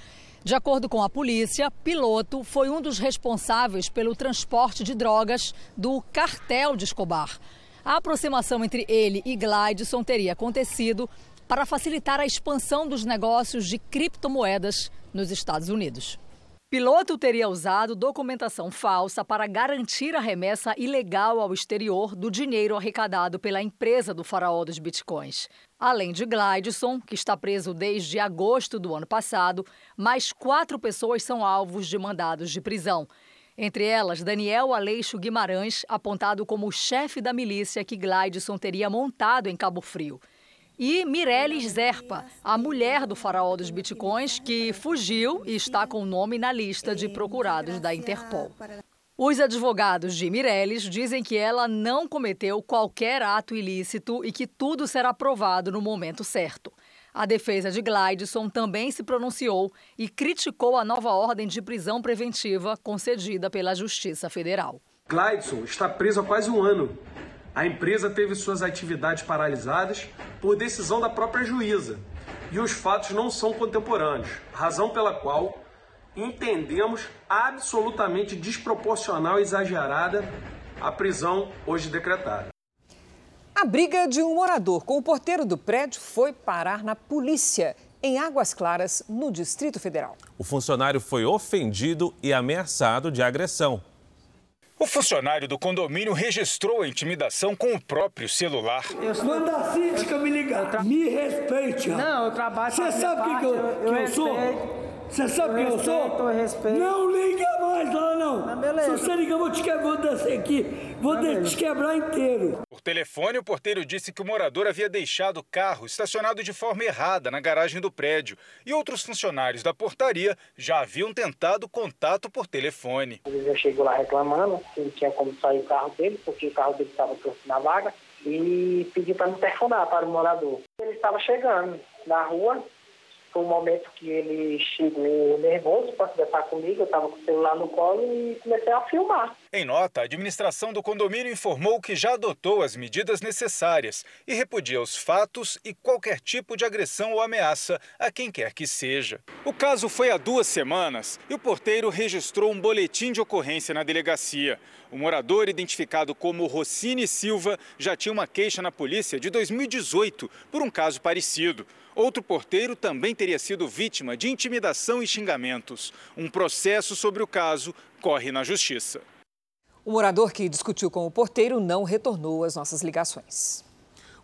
De acordo com a polícia, Piloto foi um dos responsáveis pelo transporte de drogas do cartel de Escobar. A aproximação entre ele e Glidson teria acontecido para facilitar a expansão dos negócios de criptomoedas nos Estados Unidos. Piloto teria usado documentação falsa para garantir a remessa ilegal ao exterior do dinheiro arrecadado pela empresa do faraó dos bitcoins. Além de Glidson, que está preso desde agosto do ano passado, mais quatro pessoas são alvos de mandados de prisão. Entre elas, Daniel Aleixo Guimarães, apontado como o chefe da milícia que Glidson teria montado em Cabo Frio e Mireles Zerpa, a mulher do faraó dos bitcoins, que fugiu e está com o nome na lista de procurados da Interpol. Os advogados de Mireles dizem que ela não cometeu qualquer ato ilícito e que tudo será provado no momento certo. A defesa de Glidson também se pronunciou e criticou a nova ordem de prisão preventiva concedida pela Justiça Federal. Glidson está preso há quase um ano a empresa teve suas atividades paralisadas por decisão da própria juíza e os fatos não são contemporâneos, razão pela qual entendemos absolutamente desproporcional e exagerada a prisão hoje decretada. A briga de um morador com o porteiro do prédio foi parar na polícia em Águas Claras, no Distrito Federal. O funcionário foi ofendido e ameaçado de agressão. O funcionário do condomínio registrou a intimidação com o próprio celular. Quando a síndica me ligar, me respeite. Não, eu trabalho Você sabe o que, eu, eu, que eu sou? Você sabe quem eu sou? Eu respeito. Não liga mais lá, não. Não, beleza. Se você ligar, eu vou te quebrar, vou descer aqui. Vou Não, te quebrar inteiro. Por telefone, o porteiro disse que o morador havia deixado o carro estacionado de forma errada na garagem do prédio e outros funcionários da portaria já haviam tentado contato por telefone. Ele já chegou lá reclamando que não tinha como sair o carro dele, porque o carro dele estava torto na vaga, e pediu para me telefonar para o morador. Ele estava chegando na rua, foi um momento que ele chegou nervoso para conversar comigo, eu estava com o celular no colo e comecei a filmar. Em nota, a administração do condomínio informou que já adotou as medidas necessárias e repudia os fatos e qualquer tipo de agressão ou ameaça a quem quer que seja. O caso foi há duas semanas e o porteiro registrou um boletim de ocorrência na delegacia. O morador, identificado como Rossini Silva, já tinha uma queixa na polícia de 2018 por um caso parecido. Outro porteiro também teria sido vítima de intimidação e xingamentos. Um processo sobre o caso corre na justiça. O morador que discutiu com o porteiro não retornou às nossas ligações.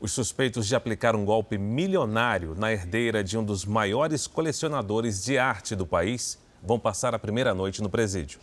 Os suspeitos de aplicar um golpe milionário na herdeira de um dos maiores colecionadores de arte do país vão passar a primeira noite no presídio.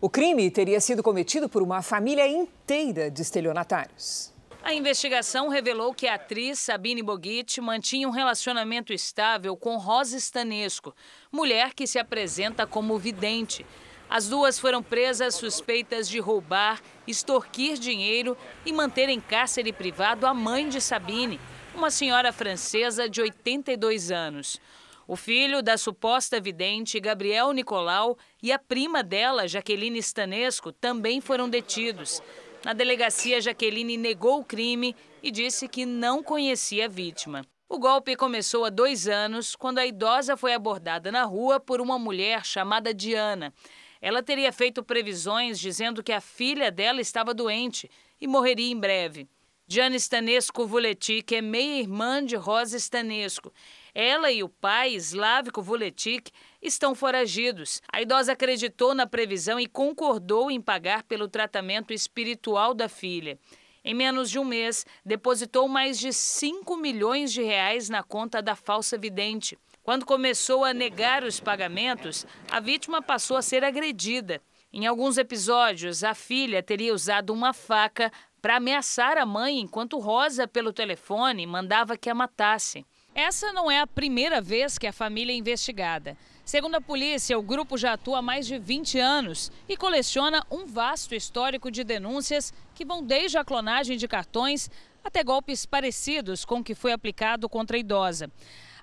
O crime teria sido cometido por uma família inteira de estelionatários. A investigação revelou que a atriz Sabine Boguit mantinha um relacionamento estável com Rosa Stanesco, mulher que se apresenta como vidente. As duas foram presas suspeitas de roubar, extorquir dinheiro e manter em cárcere privado a mãe de Sabine, uma senhora francesa de 82 anos. O filho da suposta vidente, Gabriel Nicolau, e a prima dela, Jaqueline Stanesco, também foram detidos. Na delegacia, Jaqueline negou o crime e disse que não conhecia a vítima. O golpe começou há dois anos, quando a idosa foi abordada na rua por uma mulher chamada Diana. Ela teria feito previsões dizendo que a filha dela estava doente e morreria em breve. Diana Stanesco Vuletic é meia-irmã de Rosa Stanesco. Ela e o pai, Slavko Vuletic, estão foragidos. A idosa acreditou na previsão e concordou em pagar pelo tratamento espiritual da filha. Em menos de um mês, depositou mais de 5 milhões de reais na conta da falsa vidente. Quando começou a negar os pagamentos, a vítima passou a ser agredida. Em alguns episódios, a filha teria usado uma faca para ameaçar a mãe enquanto Rosa, pelo telefone, mandava que a matasse. Essa não é a primeira vez que a família é investigada. Segundo a polícia, o grupo já atua há mais de 20 anos e coleciona um vasto histórico de denúncias que vão desde a clonagem de cartões até golpes parecidos com o que foi aplicado contra a idosa.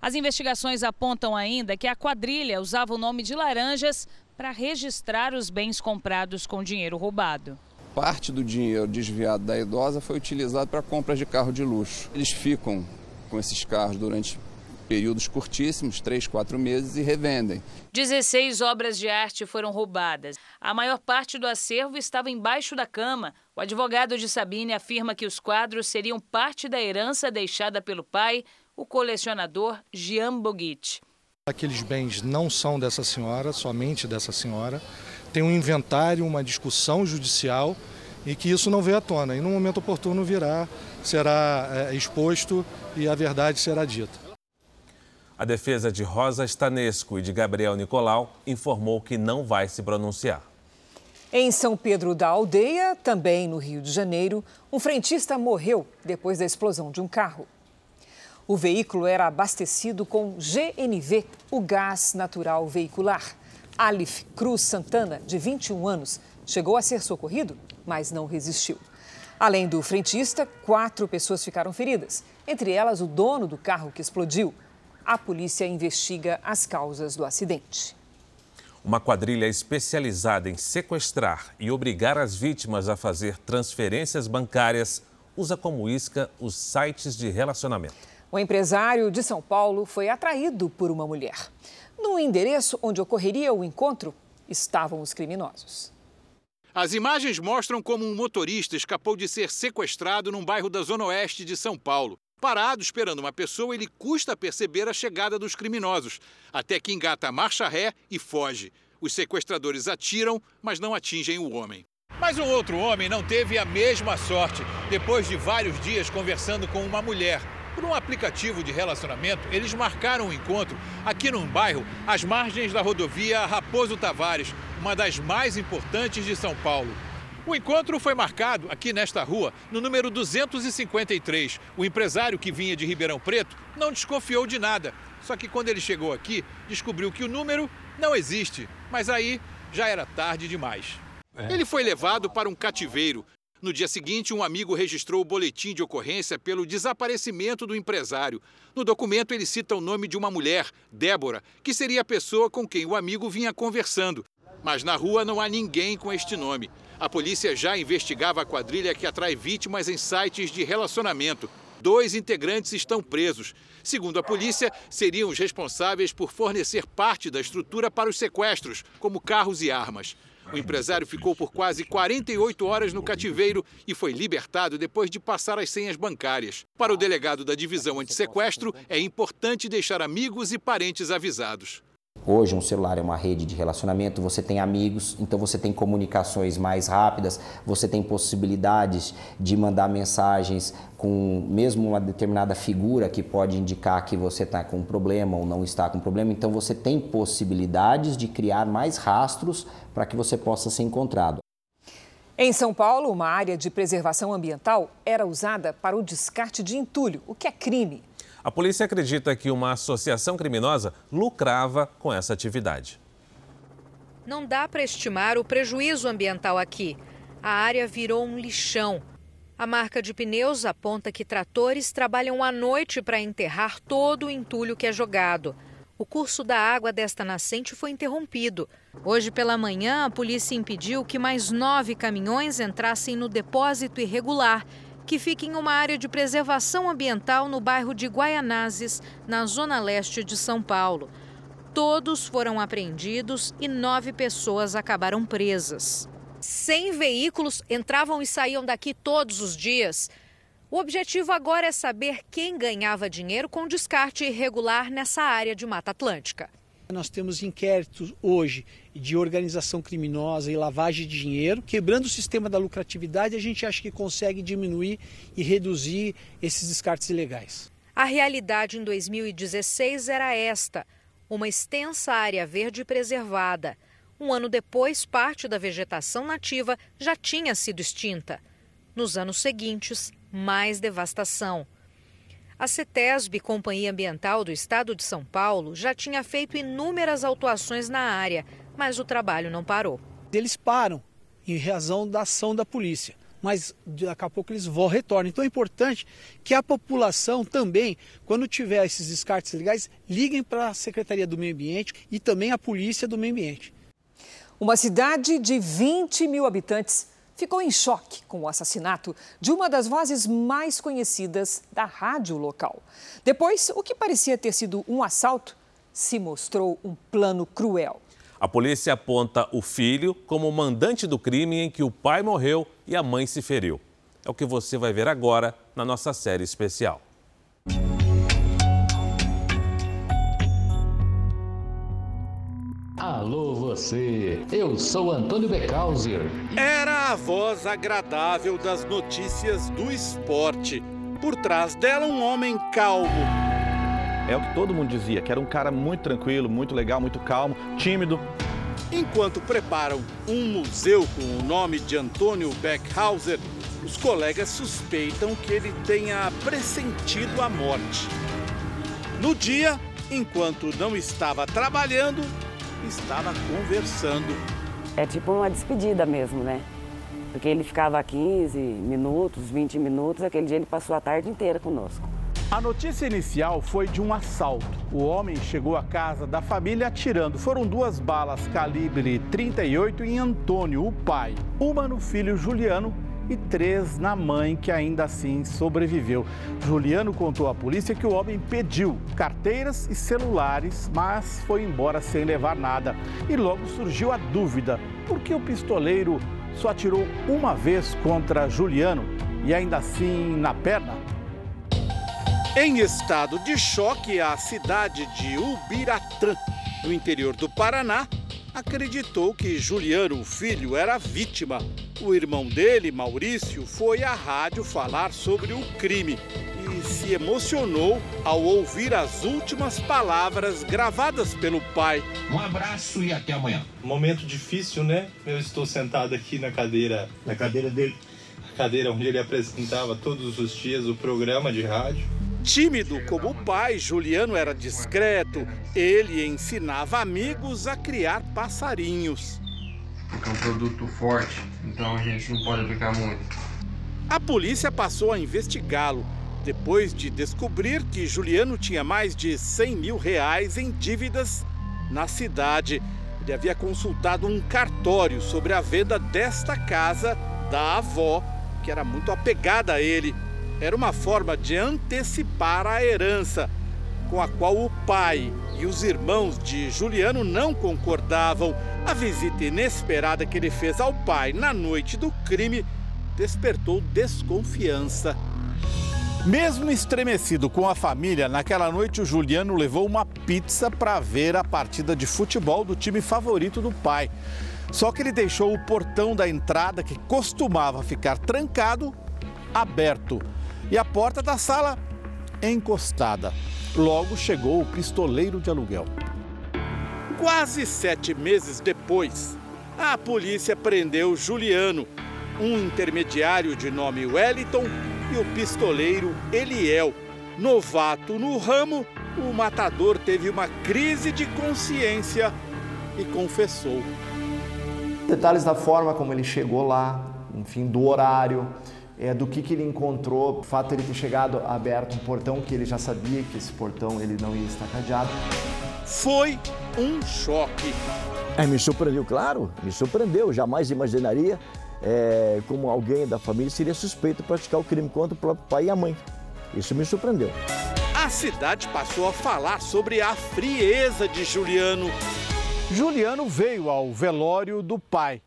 As investigações apontam ainda que a quadrilha usava o nome de Laranjas para registrar os bens comprados com dinheiro roubado. Parte do dinheiro desviado da idosa foi utilizado para compras de carro de luxo. Eles ficam com esses carros durante períodos curtíssimos, três, quatro meses, e revendem. 16 obras de arte foram roubadas. A maior parte do acervo estava embaixo da cama. O advogado de Sabine afirma que os quadros seriam parte da herança deixada pelo pai o colecionador Gian Bogit. Aqueles bens não são dessa senhora, somente dessa senhora. Tem um inventário, uma discussão judicial e que isso não veio à tona. E no momento oportuno virá, será é, exposto e a verdade será dita. A defesa de Rosa Stanesco e de Gabriel Nicolau informou que não vai se pronunciar. Em São Pedro da Aldeia, também no Rio de Janeiro, um frentista morreu depois da explosão de um carro. O veículo era abastecido com GNV, o gás natural veicular. Alif Cruz Santana, de 21 anos, chegou a ser socorrido, mas não resistiu. Além do frentista, quatro pessoas ficaram feridas, entre elas o dono do carro que explodiu. A polícia investiga as causas do acidente. Uma quadrilha especializada em sequestrar e obrigar as vítimas a fazer transferências bancárias usa como isca os sites de relacionamento. O empresário de São Paulo foi atraído por uma mulher. No endereço onde ocorreria o encontro estavam os criminosos. As imagens mostram como um motorista escapou de ser sequestrado num bairro da Zona Oeste de São Paulo. Parado esperando uma pessoa, ele custa perceber a chegada dos criminosos, até que engata a marcha ré e foge. Os sequestradores atiram, mas não atingem o homem. Mas um outro homem não teve a mesma sorte. Depois de vários dias conversando com uma mulher, por um aplicativo de relacionamento, eles marcaram um encontro aqui num bairro às margens da rodovia Raposo Tavares, uma das mais importantes de São Paulo. O encontro foi marcado aqui nesta rua, no número 253. O empresário que vinha de Ribeirão Preto não desconfiou de nada. Só que quando ele chegou aqui, descobriu que o número não existe. Mas aí já era tarde demais. É. Ele foi levado para um cativeiro no dia seguinte, um amigo registrou o boletim de ocorrência pelo desaparecimento do empresário. No documento, ele cita o nome de uma mulher, Débora, que seria a pessoa com quem o amigo vinha conversando. Mas na rua não há ninguém com este nome. A polícia já investigava a quadrilha que atrai vítimas em sites de relacionamento. Dois integrantes estão presos. Segundo a polícia, seriam os responsáveis por fornecer parte da estrutura para os sequestros, como carros e armas. O empresário ficou por quase 48 horas no cativeiro e foi libertado depois de passar as senhas bancárias. Para o delegado da divisão antissequestro, é importante deixar amigos e parentes avisados. Hoje um celular é uma rede de relacionamento, você tem amigos, então você tem comunicações mais rápidas, você tem possibilidades de mandar mensagens com mesmo uma determinada figura que pode indicar que você está com um problema ou não está com um problema. Então você tem possibilidades de criar mais rastros para que você possa ser encontrado. Em São Paulo, uma área de preservação ambiental era usada para o descarte de entulho, o que é crime. A polícia acredita que uma associação criminosa lucrava com essa atividade. Não dá para estimar o prejuízo ambiental aqui. A área virou um lixão. A marca de pneus aponta que tratores trabalham à noite para enterrar todo o entulho que é jogado. O curso da água desta nascente foi interrompido. Hoje pela manhã, a polícia impediu que mais nove caminhões entrassem no depósito irregular, que fica em uma área de preservação ambiental no bairro de Guaianazes, na zona leste de São Paulo. Todos foram apreendidos e nove pessoas acabaram presas. Cem veículos entravam e saíam daqui todos os dias. O objetivo agora é saber quem ganhava dinheiro com descarte irregular nessa área de Mata Atlântica. Nós temos inquéritos hoje de organização criminosa e lavagem de dinheiro. Quebrando o sistema da lucratividade, a gente acha que consegue diminuir e reduzir esses descartes ilegais. A realidade em 2016 era esta: uma extensa área verde preservada. Um ano depois, parte da vegetação nativa já tinha sido extinta. Nos anos seguintes, mais devastação. A CETESB, Companhia Ambiental do Estado de São Paulo, já tinha feito inúmeras autuações na área, mas o trabalho não parou. Eles param em razão da ação da polícia, mas daqui a pouco eles vão retornam. Então é importante que a população também, quando tiver esses descartes legais, liguem para a Secretaria do Meio Ambiente e também a Polícia do Meio Ambiente. Uma cidade de 20 mil habitantes ficou em choque com o assassinato de uma das vozes mais conhecidas da rádio local. Depois, o que parecia ter sido um assalto se mostrou um plano cruel. A polícia aponta o filho como o mandante do crime em que o pai morreu e a mãe se feriu. É o que você vai ver agora na nossa série especial. Alô você, eu sou Antônio Beckhauser. Era a voz agradável das notícias do esporte. Por trás dela, um homem calmo. É o que todo mundo dizia, que era um cara muito tranquilo, muito legal, muito calmo, tímido. Enquanto preparam um museu com o nome de Antônio Beckhauser, os colegas suspeitam que ele tenha pressentido a morte. No dia, enquanto não estava trabalhando, estava conversando. É tipo uma despedida mesmo, né? Porque ele ficava 15 minutos, 20 minutos, aquele dia ele passou a tarde inteira conosco. A notícia inicial foi de um assalto. O homem chegou à casa da família atirando. Foram duas balas calibre 38 em Antônio, o pai. Uma no filho Juliano e três na mãe, que ainda assim sobreviveu. Juliano contou à polícia que o homem pediu carteiras e celulares, mas foi embora sem levar nada. E logo surgiu a dúvida: por que o pistoleiro só atirou uma vez contra Juliano e ainda assim na perna? Em estado de choque, a cidade de Ubiratã, no interior do Paraná, acreditou que Juliano, o filho, era vítima. O irmão dele, Maurício, foi à rádio falar sobre o crime e se emocionou ao ouvir as últimas palavras gravadas pelo pai. Um abraço e até amanhã. Momento difícil, né? Eu estou sentado aqui na cadeira, na cadeira dele, a cadeira onde ele apresentava todos os dias o programa de rádio. Tímido como o pai, Juliano era discreto. Ele ensinava amigos a criar passarinhos. Porque é um produto forte, então a gente não pode aplicar muito. A polícia passou a investigá-lo depois de descobrir que Juliano tinha mais de 100 mil reais em dívidas na cidade. Ele havia consultado um cartório sobre a venda desta casa da avó, que era muito apegada a ele era uma forma de antecipar a herança, com a qual o pai e os irmãos de Juliano não concordavam. A visita inesperada que ele fez ao pai na noite do crime despertou desconfiança. Mesmo estremecido com a família, naquela noite o Juliano levou uma pizza para ver a partida de futebol do time favorito do pai. Só que ele deixou o portão da entrada, que costumava ficar trancado, aberto e a porta da sala encostada. Logo chegou o pistoleiro de aluguel. Quase sete meses depois, a polícia prendeu Juliano, um intermediário de nome Wellington e o pistoleiro Eliel. Novato no ramo, o matador teve uma crise de consciência e confessou. Detalhes da forma como ele chegou lá, enfim, do horário, é, do que, que ele encontrou, o fato de ele ter chegado aberto um portão que ele já sabia que esse portão ele não ia estar cadeado. foi um choque. É, me surpreendeu, claro, me surpreendeu. Jamais imaginaria é, como alguém da família seria suspeito de praticar o crime contra o próprio pai e a mãe. Isso me surpreendeu. A cidade passou a falar sobre a frieza de Juliano. Juliano veio ao velório do pai.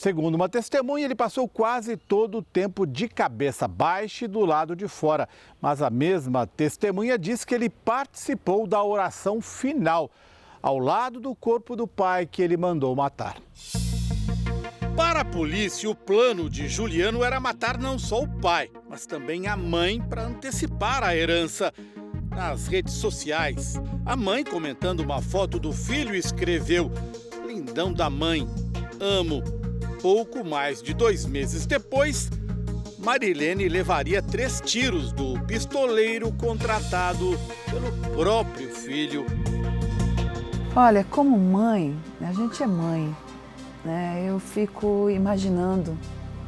Segundo uma testemunha, ele passou quase todo o tempo de cabeça baixa e do lado de fora. Mas a mesma testemunha diz que ele participou da oração final, ao lado do corpo do pai que ele mandou matar. Para a polícia, o plano de Juliano era matar não só o pai, mas também a mãe para antecipar a herança. Nas redes sociais, a mãe, comentando uma foto do filho, escreveu: Lindão da mãe, amo. Pouco mais de dois meses depois, Marilene levaria três tiros do pistoleiro contratado pelo próprio filho. Olha, como mãe, a gente é mãe, né? Eu fico imaginando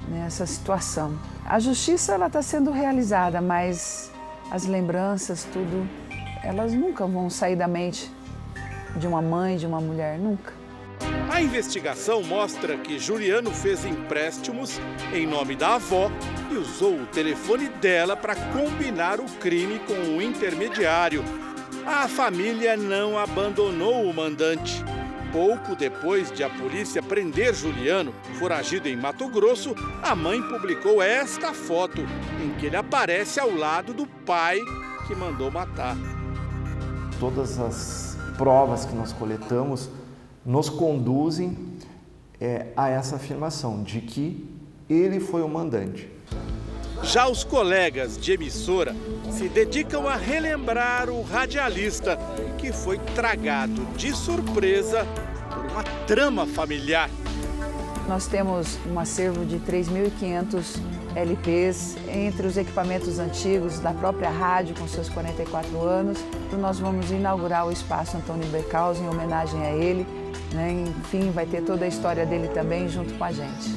né, essa situação. A justiça ela está sendo realizada, mas as lembranças, tudo, elas nunca vão sair da mente de uma mãe, de uma mulher, nunca. A investigação mostra que Juliano fez empréstimos em nome da avó e usou o telefone dela para combinar o crime com o intermediário. A família não abandonou o mandante. Pouco depois de a polícia prender Juliano, foragido em Mato Grosso, a mãe publicou esta foto, em que ele aparece ao lado do pai que mandou matar. Todas as provas que nós coletamos nos conduzem é, a essa afirmação de que ele foi o mandante. Já os colegas de emissora se dedicam a relembrar o radialista que foi tragado de surpresa por uma trama familiar. Nós temos um acervo de 3.500 LPs entre os equipamentos antigos da própria rádio, com seus 44 anos. Nós vamos inaugurar o espaço Antônio Bercaus em homenagem a ele. Né? Enfim, vai ter toda a história dele também junto com a gente.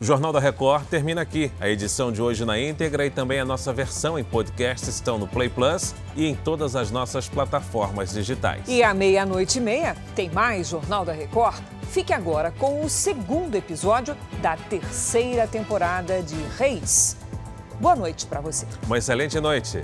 O Jornal da Record termina aqui. A edição de hoje na íntegra e também a nossa versão em podcast estão no Play Plus e em todas as nossas plataformas digitais. E à meia-noite e meia tem mais Jornal da Record. Fique agora com o segundo episódio da terceira temporada de Reis. Boa noite para você. Uma excelente noite.